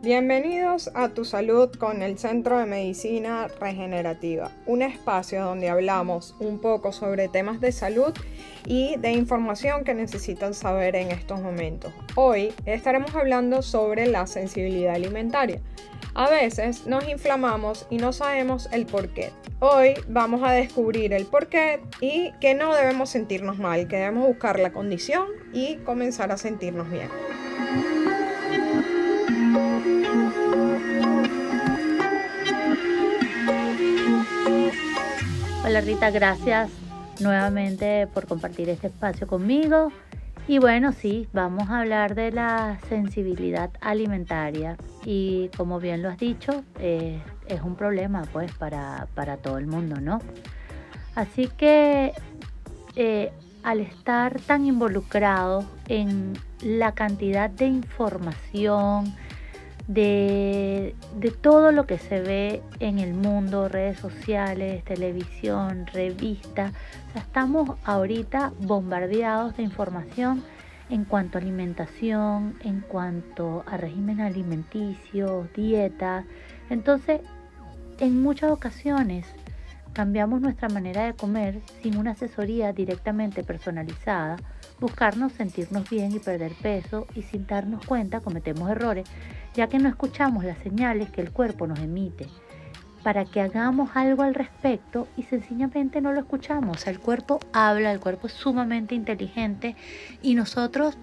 Bienvenidos a Tu Salud con el Centro de Medicina Regenerativa, un espacio donde hablamos un poco sobre temas de salud y de información que necesitan saber en estos momentos. Hoy estaremos hablando sobre la sensibilidad alimentaria. A veces nos inflamamos y no sabemos el por qué. Hoy vamos a descubrir el por qué y que no debemos sentirnos mal, que debemos buscar la condición y comenzar a sentirnos bien. Hola Rita, gracias nuevamente por compartir este espacio conmigo. Y bueno, sí, vamos a hablar de la sensibilidad alimentaria. Y como bien lo has dicho, eh, es un problema pues para, todo el mundo, ¿no? Así que eh, al estar tan involucrado en la cantidad de información, de, todo lo que se ve en el mundo, redes sociales, televisión, revistas. estamos ahorita bombardeados de información en cuanto a alimentación, en cuanto a régimen alimenticio, dieta. Entonces, en muchas ocasiones cambiamos nuestra manera de comer sin una asesoría directamente personalizada, buscarnos sentirnos bien y perder peso y sin darnos cuenta cometemos errores ya que no escuchamos las señales que el cuerpo nos emite para que hagamos algo al respecto y sencillamente no lo escuchamos. el cuerpo habla, el cuerpo es sumamente inteligente y nosotros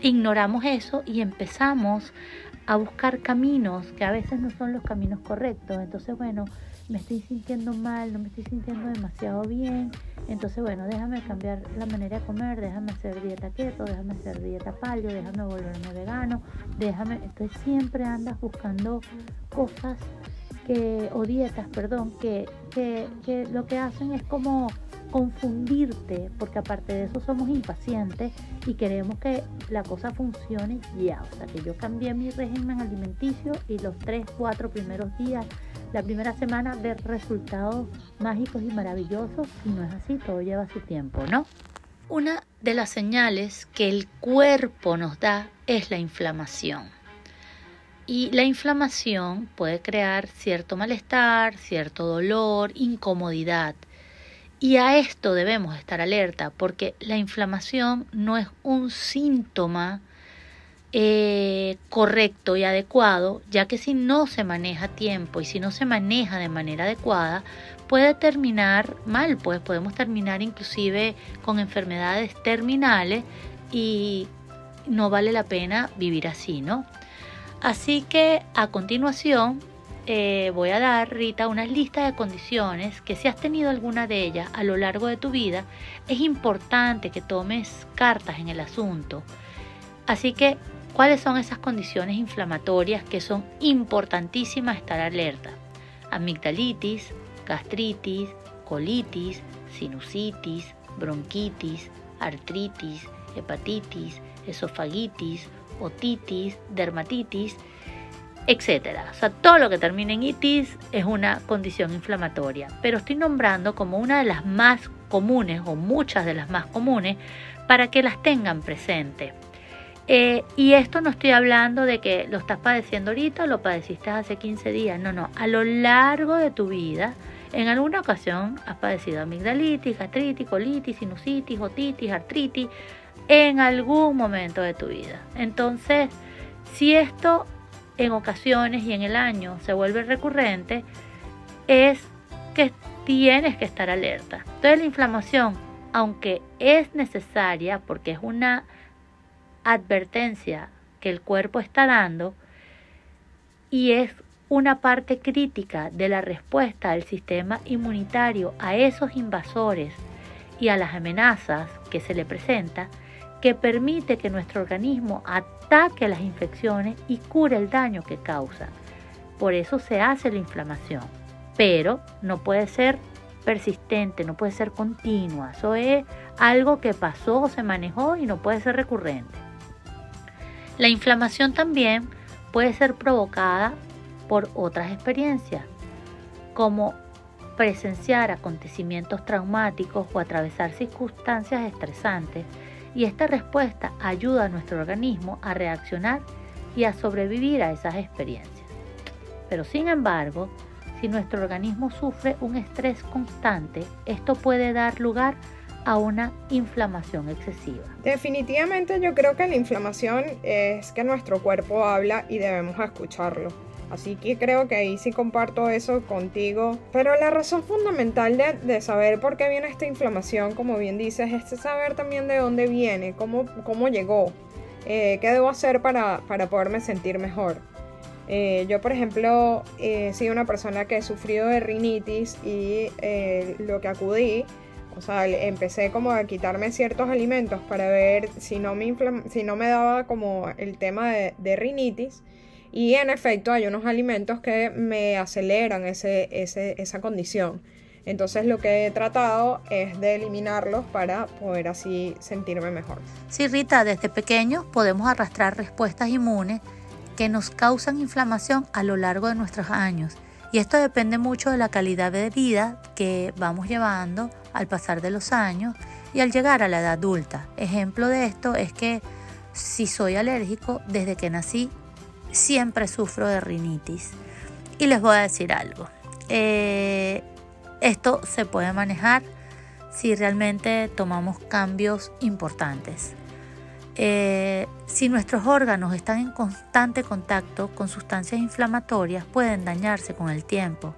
ignoramos eso y empezamos a buscar caminos que a veces no son los caminos correctos. Entonces, bueno, me estoy sintiendo mal, no me estoy sintiendo demasiado bien. Entonces, bueno, déjame cambiar la manera de comer, déjame hacer dieta keto, déjame hacer dieta paleo, déjame volverme vegano, déjame. Entonces, siempre andas buscando cosas que, o dietas, perdón, que, que, que lo que hacen es como confundirte, porque aparte de eso somos impacientes y queremos que la cosa funcione ya. O sea, que yo cambié mi régimen alimenticio y los 3, 4 primeros días la primera semana ver resultados mágicos y maravillosos y no es así, todo lleva su tiempo, ¿no? Una de las señales que el cuerpo nos da es la inflamación. Y la inflamación puede crear cierto malestar, cierto dolor, incomodidad. Y a esto debemos estar alerta porque la inflamación no es un síntoma eh, correcto y adecuado, ya que si no se maneja a tiempo y si no se maneja de manera adecuada, puede terminar mal, pues podemos terminar inclusive con enfermedades terminales y no vale la pena vivir así, ¿no? Así que a continuación eh, voy a dar, Rita, una lista de condiciones que si has tenido alguna de ellas a lo largo de tu vida, es importante que tomes cartas en el asunto. Así que ¿Cuáles son esas condiciones inflamatorias que son importantísimas estar alerta? Amigdalitis, gastritis, colitis, sinusitis, bronquitis, artritis, hepatitis, esofagitis, otitis, dermatitis, etc. O sea, todo lo que termine en itis es una condición inflamatoria, pero estoy nombrando como una de las más comunes o muchas de las más comunes para que las tengan presente. Eh, y esto no estoy hablando de que lo estás padeciendo ahorita o lo padeciste hace 15 días. No, no. A lo largo de tu vida, en alguna ocasión has padecido amigdalitis, gastritis, colitis, sinusitis, otitis, artritis, en algún momento de tu vida. Entonces, si esto en ocasiones y en el año se vuelve recurrente, es que tienes que estar alerta. Entonces, la inflamación, aunque es necesaria porque es una advertencia que el cuerpo está dando y es una parte crítica de la respuesta del sistema inmunitario a esos invasores y a las amenazas que se le presenta que permite que nuestro organismo ataque las infecciones y cure el daño que causa. Por eso se hace la inflamación, pero no puede ser persistente, no puede ser continua. Eso es algo que pasó, se manejó y no puede ser recurrente. La inflamación también puede ser provocada por otras experiencias, como presenciar acontecimientos traumáticos o atravesar circunstancias estresantes, y esta respuesta ayuda a nuestro organismo a reaccionar y a sobrevivir a esas experiencias. Pero sin embargo, si nuestro organismo sufre un estrés constante, esto puede dar lugar a una inflamación excesiva. Definitivamente yo creo que la inflamación es que nuestro cuerpo habla y debemos escucharlo. Así que creo que ahí sí comparto eso contigo. Pero la razón fundamental de, saber por qué viene esta inflamación, como bien dices, es saber también de dónde viene, cómo, cómo llegó, eh, qué debo hacer para, para poderme sentir mejor. Eh, yo, por ejemplo, he sido una persona que he sufrido de rinitis y eh, lo que acudí, o sea, empecé como a quitarme ciertos alimentos para ver si no me, si no me daba como el tema de, de rinitis. Y en efecto hay unos alimentos que me aceleran ese, esa condición. Entonces lo que he tratado es de eliminarlos para poder así sentirme mejor. Sí, Rita, desde pequeños podemos arrastrar respuestas inmunes que nos causan inflamación a lo largo de nuestros años. Y esto depende mucho de la calidad de vida que vamos llevando al pasar de los años y al llegar a la edad adulta. Ejemplo de esto es que si soy alérgico, desde que nací siempre sufro de rinitis. Y les voy a decir algo. Eh, esto se puede manejar si realmente tomamos cambios importantes. Eh, si nuestros órganos están en constante contacto con sustancias inflamatorias, pueden dañarse con el tiempo.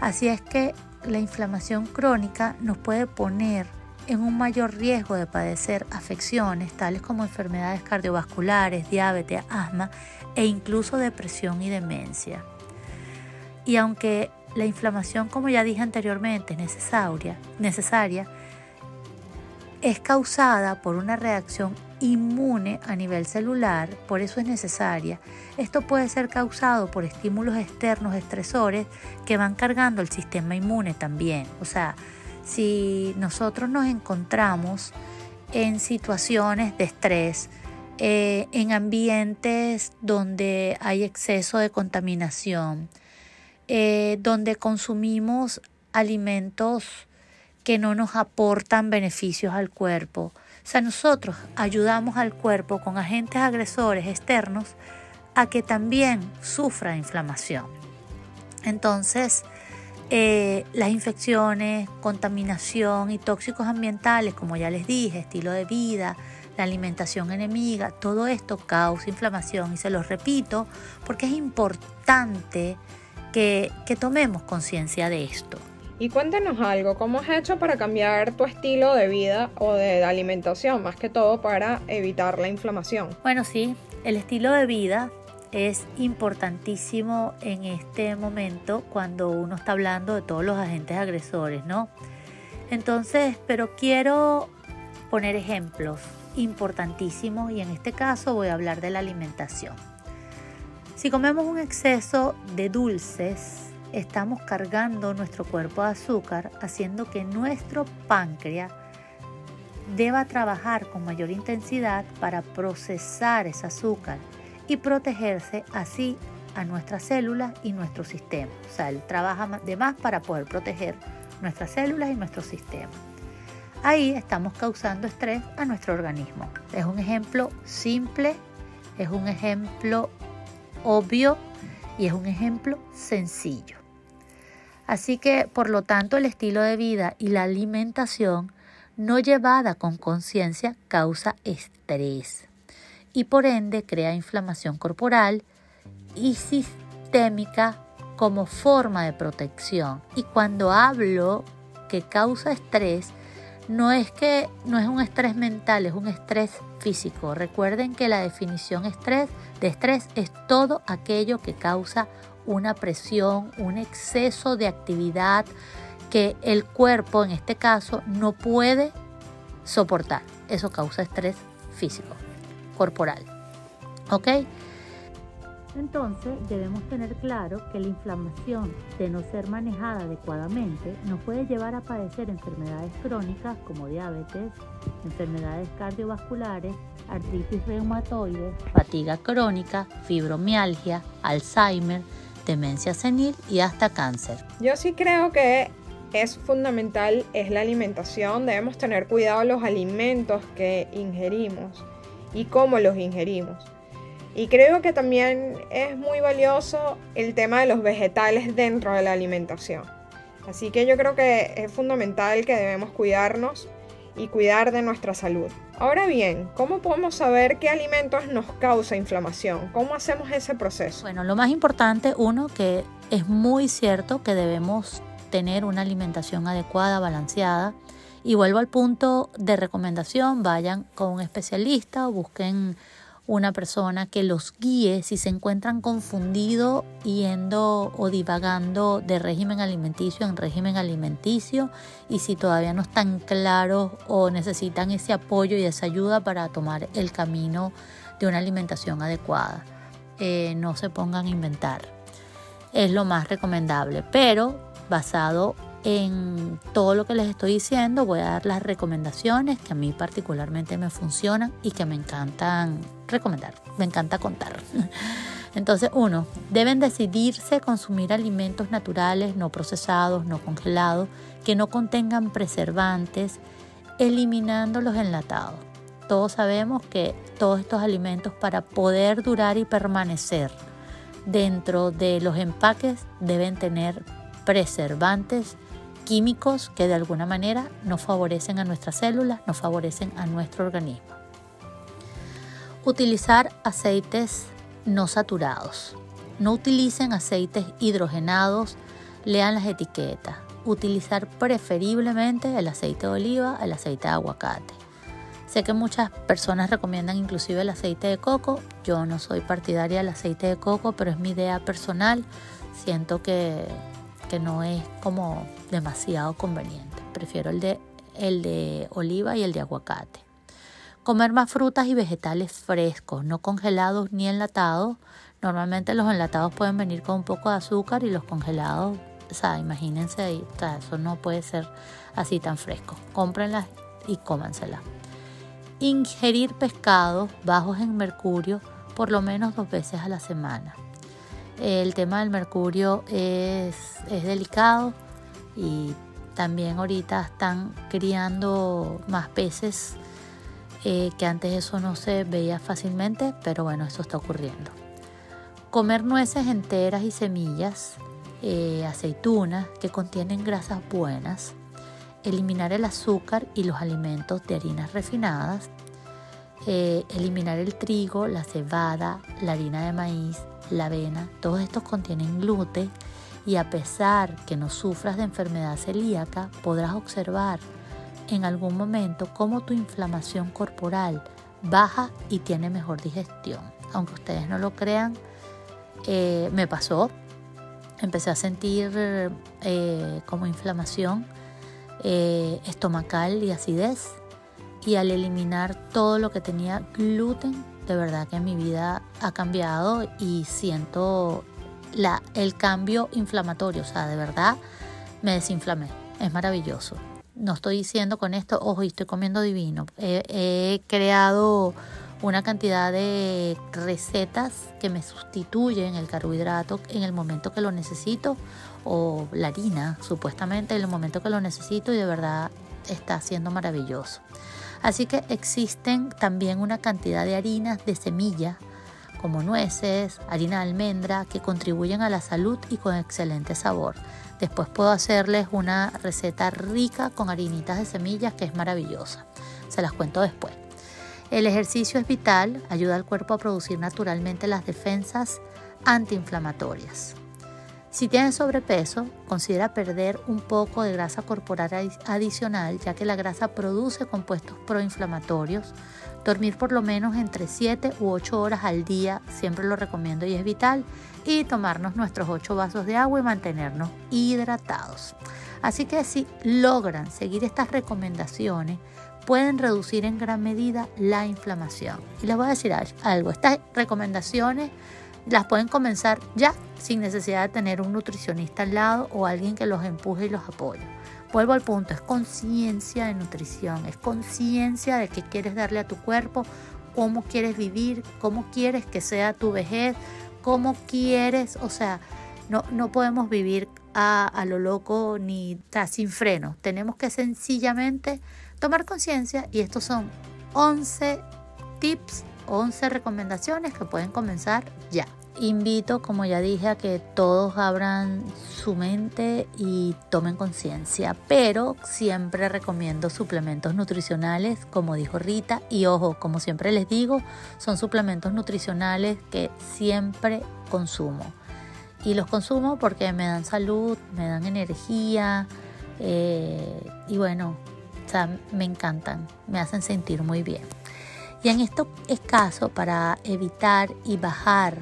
Así es que la inflamación crónica nos puede poner en un mayor riesgo de padecer afecciones tales como enfermedades cardiovasculares, diabetes, asma e incluso depresión y demencia. Y aunque la inflamación, como ya dije anteriormente, es necesaria, necesaria es causada por una reacción inmune a nivel celular, por eso es necesaria. Esto puede ser causado por estímulos externos estresores que van cargando el sistema inmune también. O sea, si nosotros nos encontramos en situaciones de estrés, eh, en ambientes donde hay exceso de contaminación, eh, donde consumimos alimentos que no nos aportan beneficios al cuerpo. O sea, nosotros ayudamos al cuerpo con agentes agresores externos a que también sufra inflamación. Entonces, eh, las infecciones, contaminación y tóxicos ambientales, como ya les dije, estilo de vida, la alimentación enemiga, todo esto causa inflamación y se los repito porque es importante que, que tomemos conciencia de esto. Y cuéntanos algo, ¿cómo has hecho para cambiar tu estilo de vida o de alimentación, más que todo para evitar la inflamación? Bueno, sí, el estilo de vida es importantísimo en este momento cuando uno está hablando de todos los agentes agresores, ¿no? Entonces, pero quiero poner ejemplos importantísimos y en este caso voy a hablar de la alimentación. Si comemos un exceso de dulces, estamos cargando nuestro cuerpo de azúcar, haciendo que nuestro páncreas deba trabajar con mayor intensidad para procesar ese azúcar y protegerse así a nuestras células y nuestro sistema. O sea, él trabaja de más para poder proteger nuestras células y nuestro sistema. Ahí estamos causando estrés a nuestro organismo. Es un ejemplo simple, es un ejemplo obvio y es un ejemplo sencillo. Así que, por lo tanto, el estilo de vida y la alimentación no llevada con conciencia causa estrés y por ende crea inflamación corporal y sistémica como forma de protección. Y cuando hablo que causa estrés, no es que no es un estrés mental, es un estrés físico. Recuerden que la definición estrés de estrés es todo aquello que causa una presión, un exceso de actividad que el cuerpo en este caso no puede soportar. Eso causa estrés físico corporal. ¿Ok? Entonces debemos tener claro que la inflamación de no ser manejada adecuadamente nos puede llevar a padecer enfermedades crónicas como diabetes, enfermedades cardiovasculares, artritis reumatoide, fatiga crónica, fibromialgia, Alzheimer, demencia senil y hasta cáncer. Yo sí creo que es fundamental es la alimentación, debemos tener cuidado los alimentos que ingerimos y cómo los ingerimos. Y creo que también es muy valioso el tema de los vegetales dentro de la alimentación. Así que yo creo que es fundamental que debemos cuidarnos y cuidar de nuestra salud. Ahora bien, ¿cómo podemos saber qué alimentos nos causa inflamación? ¿Cómo hacemos ese proceso? Bueno, lo más importante, uno, que es muy cierto que debemos tener una alimentación adecuada, balanceada. Y vuelvo al punto de recomendación, vayan con un especialista o busquen una persona que los guíe si se encuentran confundidos yendo o divagando de régimen alimenticio en régimen alimenticio y si todavía no están claros o necesitan ese apoyo y esa ayuda para tomar el camino de una alimentación adecuada. Eh, no se pongan a inventar. Es lo más recomendable, pero basado en todo lo que les estoy diciendo voy a dar las recomendaciones que a mí particularmente me funcionan y que me encantan recomendar, me encanta contar. Entonces, uno, deben decidirse consumir alimentos naturales, no procesados, no congelados, que no contengan preservantes, eliminando los enlatados. Todos sabemos que todos estos alimentos para poder durar y permanecer dentro de los empaques deben tener preservantes químicos que de alguna manera no favorecen a nuestras células, no favorecen a nuestro organismo. Utilizar aceites no saturados. No utilicen aceites hidrogenados, lean las etiquetas. Utilizar preferiblemente el aceite de oliva, el aceite de aguacate. Sé que muchas personas recomiendan inclusive el aceite de coco. Yo no soy partidaria del aceite de coco, pero es mi idea personal. Siento que que no es como demasiado conveniente. Prefiero el de, el de oliva y el de aguacate. Comer más frutas y vegetales frescos, no congelados ni enlatados. Normalmente los enlatados pueden venir con un poco de azúcar y los congelados, o sea, imagínense ahí, eso no puede ser así tan fresco. Cómprenlas y cómanselas. Ingerir pescados bajos en mercurio por lo menos dos veces a la semana. El tema del mercurio es, delicado y también ahorita están criando más peces eh, que antes eso no se veía fácilmente, pero bueno, eso está ocurriendo. Comer nueces enteras y semillas, eh, aceitunas que contienen grasas buenas, eliminar el azúcar y los alimentos de harinas refinadas, eh, eliminar el trigo, la cebada, la harina de maíz, la avena, todos estos contienen gluten y a pesar que no sufras de enfermedad celíaca, podrás observar en algún momento cómo tu inflamación corporal baja y tiene mejor digestión. Aunque ustedes no lo crean, eh, me pasó. Empecé a sentir eh, como inflamación eh, estomacal y acidez. Y al eliminar todo lo que tenía gluten, de verdad que mi vida ha cambiado y siento el cambio inflamatorio, o sea, de verdad me desinflamé, es maravilloso. No estoy diciendo con esto, ojo, estoy comiendo divino. He, creado una cantidad de recetas que me sustituyen el carbohidrato en el momento que lo necesito o la harina, supuestamente en el momento que lo necesito y de verdad está siendo maravilloso. Así que existen también una cantidad de harinas de semilla, como nueces, harina de almendra, que contribuyen a la salud y con excelente sabor. Después puedo hacerles una receta rica con harinitas de semillas que es maravillosa. Se las cuento después. El ejercicio es vital, ayuda al cuerpo a producir naturalmente las defensas antiinflamatorias. Si tienes sobrepeso, considera perder un poco de grasa corporal adicional, ya que la grasa produce compuestos proinflamatorios. Dormir por lo menos entre 7 u 8 horas al día, siempre lo recomiendo y es vital. Y tomarnos nuestros 8 vasos de agua y mantenernos hidratados. Así que si logran seguir estas recomendaciones, pueden reducir en gran medida la inflamación. Y les voy a decir algo, estas recomendaciones las pueden comenzar ya sin necesidad de tener un nutricionista al lado o alguien que los empuje y los apoye. Vuelvo al punto, es conciencia de nutrición, es conciencia de qué quieres darle a tu cuerpo, cómo quieres vivir, cómo quieres que sea tu vejez, cómo quieres, o sea, no, no podemos vivir a, a lo loco ni sin freno. Tenemos que sencillamente tomar conciencia y estos son 11 tips 11 recomendaciones que pueden comenzar ya. Invito, como ya dije, a que todos abran su mente y tomen conciencia, pero siempre recomiendo suplementos nutricionales, como dijo Rita, y ojo, como siempre les digo, son suplementos nutricionales que siempre consumo. Y los consumo porque me dan salud, me dan energía eh, y bueno, me encantan, me hacen sentir muy bien. Y en estos caso para evitar y bajar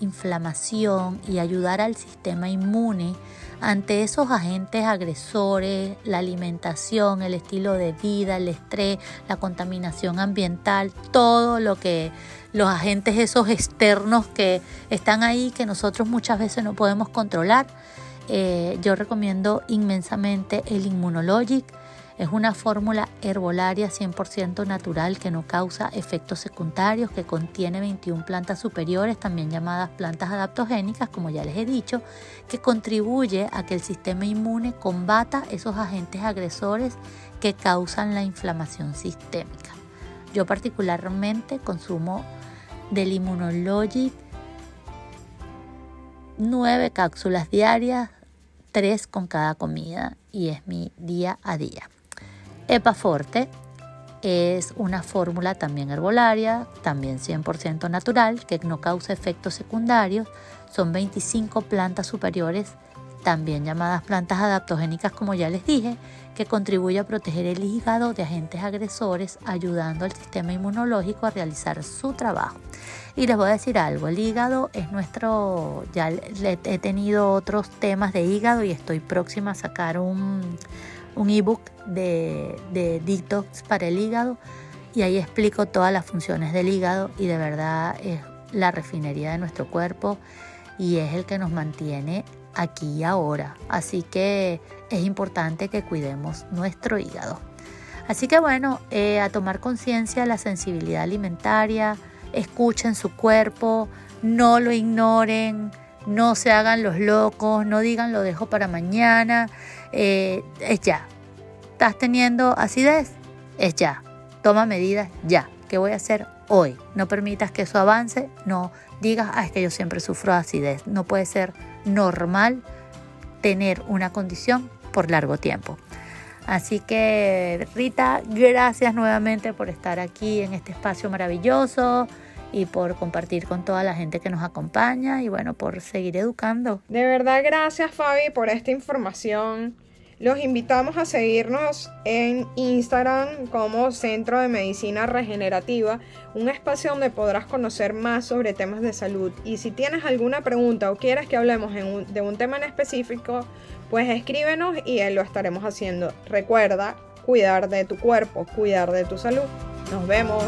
inflamación y ayudar al sistema inmune ante esos agentes agresores, la alimentación, el estilo de vida, el estrés, la contaminación ambiental, todo lo que los agentes esos externos que están ahí que nosotros muchas veces no podemos controlar. Eh, yo recomiendo inmensamente el Immunologic es una fórmula herbolaria 100% natural que no causa efectos secundarios, que contiene 21 plantas superiores, también llamadas plantas adaptogénicas, como ya les he dicho, que contribuye a que el sistema inmune combata esos agentes agresores que causan la inflamación sistémica. Yo particularmente consumo del Immunologic 9 cápsulas diarias, 3 con cada comida y es mi día a día. Epaforte es una fórmula también herbolaria, también 100% natural, que no causa efectos secundarios. Son 25 plantas superiores, también llamadas plantas adaptogénicas, como ya les dije, que contribuye a proteger el hígado de agentes agresores, ayudando al sistema inmunológico a realizar su trabajo. Y les voy a decir algo, el hígado es nuestro, ya he tenido otros temas de hígado y estoy próxima a sacar un un ebook de, de detox para el hígado y ahí explico todas las funciones del hígado y de verdad es la refinería de nuestro cuerpo y es el que nos mantiene aquí y ahora. Así que es importante que cuidemos nuestro hígado. Así que bueno, eh, a tomar conciencia la sensibilidad alimentaria, escuchen su cuerpo, no lo ignoren, no se hagan los locos, no digan lo dejo para mañana. Eh, es ya. ¿Estás teniendo acidez? Es ya. Toma medidas ya. ¿Qué voy a hacer hoy? No permitas que eso avance. No digas, ah, es que yo siempre sufro acidez. No puede ser normal tener una condición por largo tiempo. Así que Rita, gracias nuevamente por estar aquí en este espacio maravilloso y por compartir con toda la gente que nos acompaña y bueno, por seguir educando. De verdad, gracias Fabi por esta información. Los invitamos a seguirnos en Instagram como Centro de Medicina Regenerativa, un espacio donde podrás conocer más sobre temas de salud. Y si tienes alguna pregunta o quieres que hablemos de un tema en específico, pues escríbenos y lo estaremos haciendo. Recuerda cuidar de tu cuerpo, cuidar de tu salud. Nos vemos.